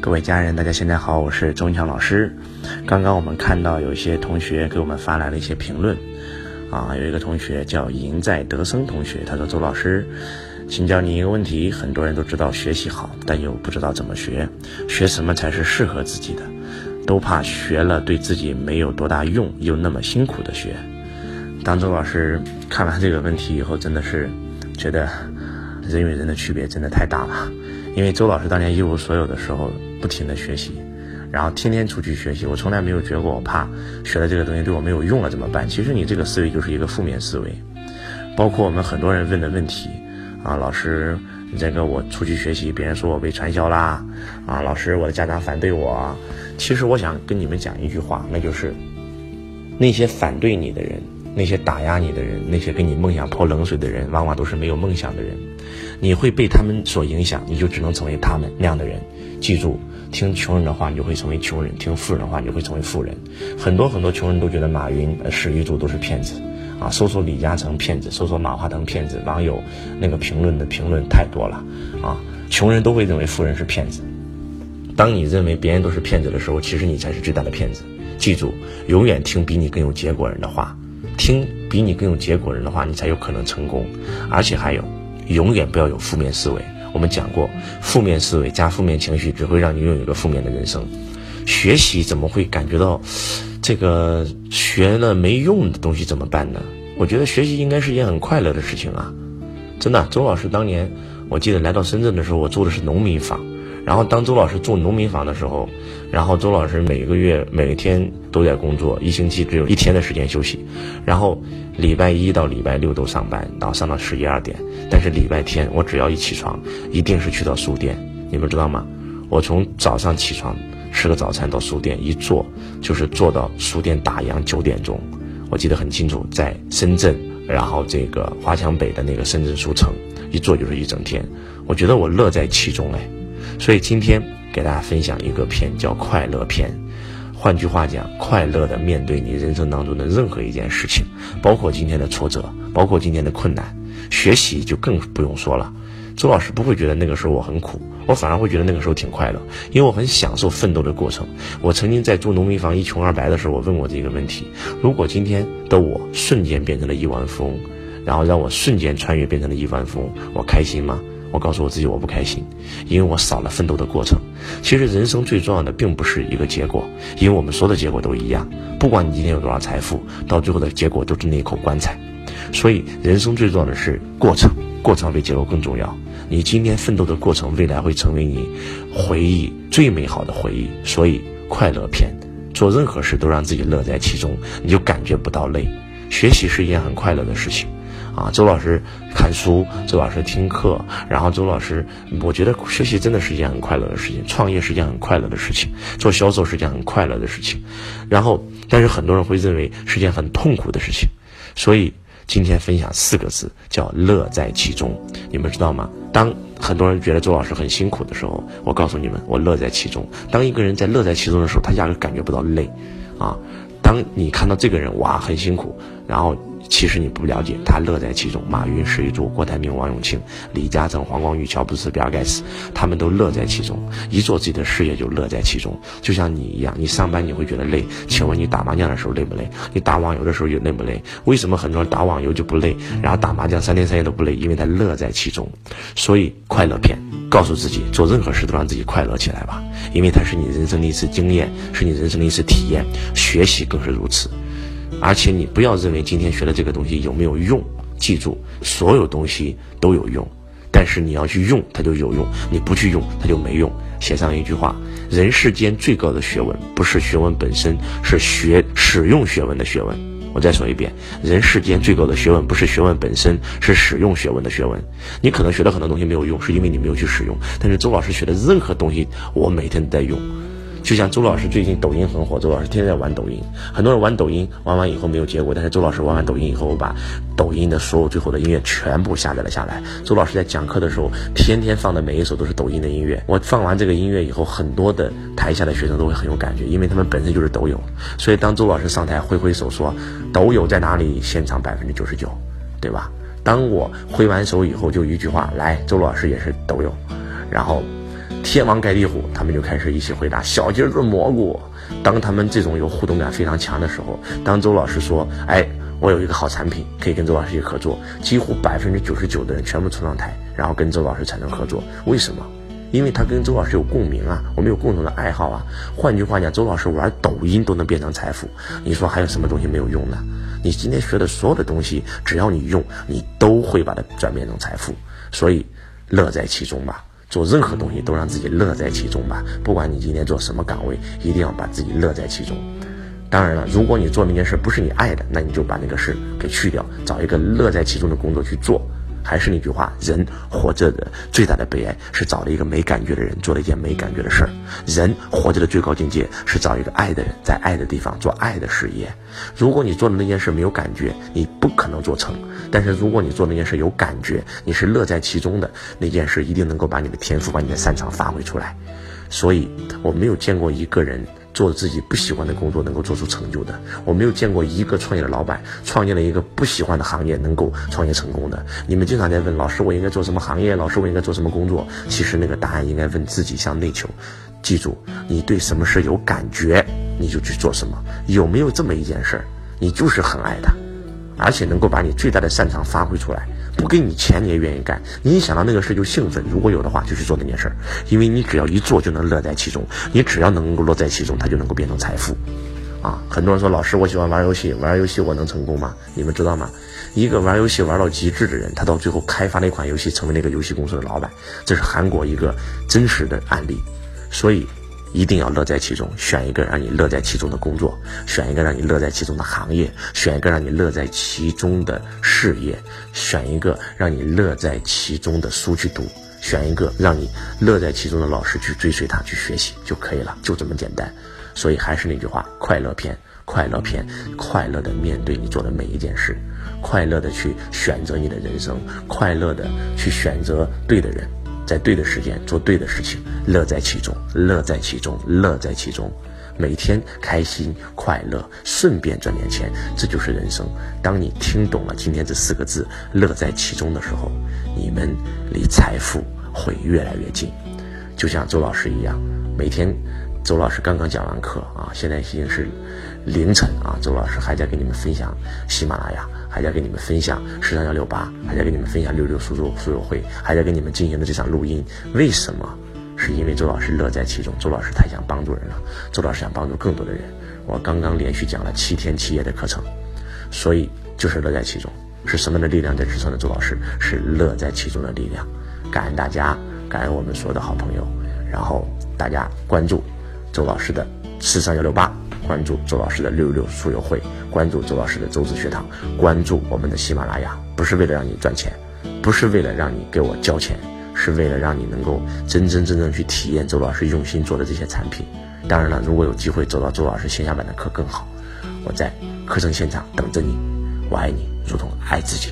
各位家人，大家现在好，我是钟强老师。刚刚我们看到有一些同学给我们发来了一些评论，啊，有一个同学叫赢在德生同学，他说：“周老师，请教你一个问题，很多人都知道学习好，但又不知道怎么学，学什么才是适合自己的，都怕学了对自己没有多大用，又那么辛苦的学。”当周老师看完这个问题以后，真的是觉得人与人的区别真的太大了。因为周老师当年一无所有的时候，不停的学习，然后天天出去学习，我从来没有觉过我怕学了这个东西对我没有用了怎么办？其实你这个思维就是一个负面思维。包括我们很多人问的问题啊，老师，你这个我出去学习，别人说我被传销啦，啊，老师，我的家长反对我。其实我想跟你们讲一句话，那就是那些反对你的人。那些打压你的人，那些给你梦想泼冷水的人，往往都是没有梦想的人。你会被他们所影响，你就只能成为他们那样的人。记住，听穷人的话，你就会成为穷人；听富人的话，你就会成为富人。很多很多穷人都觉得马云、史玉柱都是骗子啊！搜索李嘉诚骗子，搜索马化腾骗子，网友那个评论的评论太多了啊！穷人都会认为富人是骗子。当你认为别人都是骗子的时候，其实你才是最大的骗子。记住，永远听比你更有结果人的话。听比你更有结果人的话，你才有可能成功。而且还有，永远不要有负面思维。我们讲过，负面思维加负面情绪，只会让你拥有一个负面的人生。学习怎么会感觉到这个学了没用的东西怎么办呢？我觉得学习应该是一件很快乐的事情啊！真的，周老师当年我记得来到深圳的时候，我住的是农民房。然后当周老师住农民房的时候，然后周老师每个月每天都在工作，一星期只有一天的时间休息，然后礼拜一到礼拜六都上班，然后上到十一二点。但是礼拜天我只要一起床，一定是去到书店，你们知道吗？我从早上起床吃个早餐到书店一坐，就是坐到书店打烊九点钟。我记得很清楚，在深圳，然后这个华强北的那个深圳书城，一坐就是一整天。我觉得我乐在其中哎。所以今天给大家分享一个篇，叫快乐篇。换句话讲，快乐的面对你人生当中的任何一件事情，包括今天的挫折，包括今天的困难。学习就更不用说了。周老师不会觉得那个时候我很苦，我反而会觉得那个时候挺快乐，因为我很享受奋斗的过程。我曾经在住农民房一穷二白的时候，我问过这个问题：如果今天的我瞬间变成了亿万富翁，然后让我瞬间穿越变成了亿万富翁，我开心吗？我告诉我自己我不开心，因为我少了奋斗的过程。其实人生最重要的并不是一个结果，因为我们所有的结果都一样。不管你今天有多少财富，到最后的结果都是那一口棺材。所以人生最重要的是过程，过程比结果更重要。你今天奋斗的过程，未来会成为你回忆最美好的回忆。所以快乐篇，做任何事都让自己乐在其中，你就感觉不到累。学习是一件很快乐的事情。啊，周老师看书，周老师听课，然后周老师，我觉得学习真的是一件很快乐的事情，创业是一件很快乐的事情，做销售是一件很快乐的事情，然后，但是很多人会认为是件很痛苦的事情，所以今天分享四个字，叫乐在其中。你们知道吗？当很多人觉得周老师很辛苦的时候，我告诉你们，我乐在其中。当一个人在乐在其中的时候，他压根感觉不到累，啊，当你看到这个人哇很辛苦，然后。其实你不了解，他乐在其中。马云、史玉柱、郭台铭、王永庆、李嘉诚、黄光裕、乔布斯、比尔盖茨，他们都乐在其中，一做自己的事业就乐在其中。就像你一样，你上班你会觉得累，请问你打麻将的时候累不累？你打网游的时候也累不累？为什么很多人打网游就不累，然后打麻将三天三夜都不累？因为他乐在其中。所以快乐片告诉自己，做任何事都让自己快乐起来吧，因为它是你人生的一次经验，是你人生的一次体验。学习更是如此。而且你不要认为今天学的这个东西有没有用，记住，所有东西都有用，但是你要去用它就有用，你不去用它就没用。写上一句话：人世间最高的学问不是学问本身，是学使用学问的学问。我再说一遍，人世间最高的学问不是学问本身，是使用学问的学问。你可能学的很多东西没有用，是因为你没有去使用。但是周老师学的任何东西，我每天都在用。就像周老师最近抖音很火，周老师天天在玩抖音。很多人玩抖音，玩完以后没有结果，但是周老师玩完抖音以后，我把抖音的所有最后的音乐全部下载了下来。周老师在讲课的时候，天天放的每一首都是抖音的音乐。我放完这个音乐以后，很多的台下的学生都会很有感觉，因为他们本身就是抖友。所以当周老师上台挥挥手说“抖友在哪里”，现场百分之九十九，对吧？当我挥完手以后，就一句话，来，周老师也是抖友，然后天王盖地虎，他们就开始一起回答小鸡炖蘑菇。当他们这种有互动感非常强的时候，当周老师说，哎，我有一个好产品可以跟周老师一起合作，几乎百分之九十九的人全部冲上台，然后跟周老师产生合作，为什么？因为他跟周老师有共鸣啊，我们有共同的爱好啊。换句话讲，周老师玩抖音都能变成财富，你说还有什么东西没有用呢？你今天学的所有的东西，只要你用，你都会把它转变成财富。所以，乐在其中吧。做任何东西都让自己乐在其中吧。不管你今天做什么岗位，一定要把自己乐在其中。当然了，如果你做那件事不是你爱的，那你就把那个事给去掉，找一个乐在其中的工作去做。还是那句话，人活着的最大的悲哀是找了一个没感觉的人做了一件没感觉的事儿。人活着的最高境界是找一个爱的人，在爱的地方做爱的事业。如果你做的那件事没有感觉，你不可能做成；但是如果你做那件事有感觉，你是乐在其中的，那件事一定能够把你的天赋、把你的擅长发挥出来。所以，我没有见过一个人。做自己不喜欢的工作能够做出成就的，我没有见过一个创业的老板创建了一个不喜欢的行业能够创业成功的。你们经常在问老师，我应该做什么行业？老师，我应该做什么工作？其实那个答案应该问自己，向内求。记住，你对什么事有感觉，你就去做什么。有没有这么一件事儿，你就是很爱的，而且能够把你最大的擅长发挥出来？不给你钱你也愿意干，你一想到那个事就兴奋。如果有的话，就去做那件事儿，因为你只要一做就能乐在其中，你只要能够乐在其中，它就能够变成财富。啊，很多人说老师，我喜欢玩游戏，玩游戏我能成功吗？你们知道吗？一个玩游戏玩到极致的人，他到最后开发了一款游戏，成为那个游戏公司的老板，这是韩国一个真实的案例。所以。一定要乐在其中，选一个让你乐在其中的工作，选一个让你乐在其中的行业，选一个让你乐在其中的事业，选一个让你乐在其中的书去读，选一个让你乐在其中的老师去追随他去学习就可以了，就这么简单。所以还是那句话，快乐篇，快乐篇，快乐的面对你做的每一件事，快乐的去选择你的人生，快乐的去选择对的人。在对的时间做对的事情，乐在其中，乐在其中，乐在其中，每天开心快乐，顺便赚点钱，这就是人生。当你听懂了今天这四个字“乐在其中”的时候，你们离财富会越来越近。就像周老师一样，每天，周老师刚刚讲完课啊，现在已经是凌晨啊，周老师还在给你们分享喜马拉雅。还在跟你们分享十三幺六八，还在跟你们分享六六书书书友会，还在跟你们进行的这场录音。为什么？是因为周老师乐在其中，周老师太想帮助人了，周老师想帮助更多的人。我刚刚连续讲了七天七夜的课程，所以就是乐在其中。是什么的力量在支撑着周老师？是乐在其中的力量。感恩大家，感恩我们所有的好朋友，然后大家关注周老师的四三幺六八。关注周老师的六六书友会，关注周老师的周子学堂，关注我们的喜马拉雅，不是为了让你赚钱，不是为了让你给我交钱，是为了让你能够真真正正去体验周老师用心做的这些产品。当然了，如果有机会走到周老师线下版的课更好，我在课程现场等着你。我爱你，如同爱自己。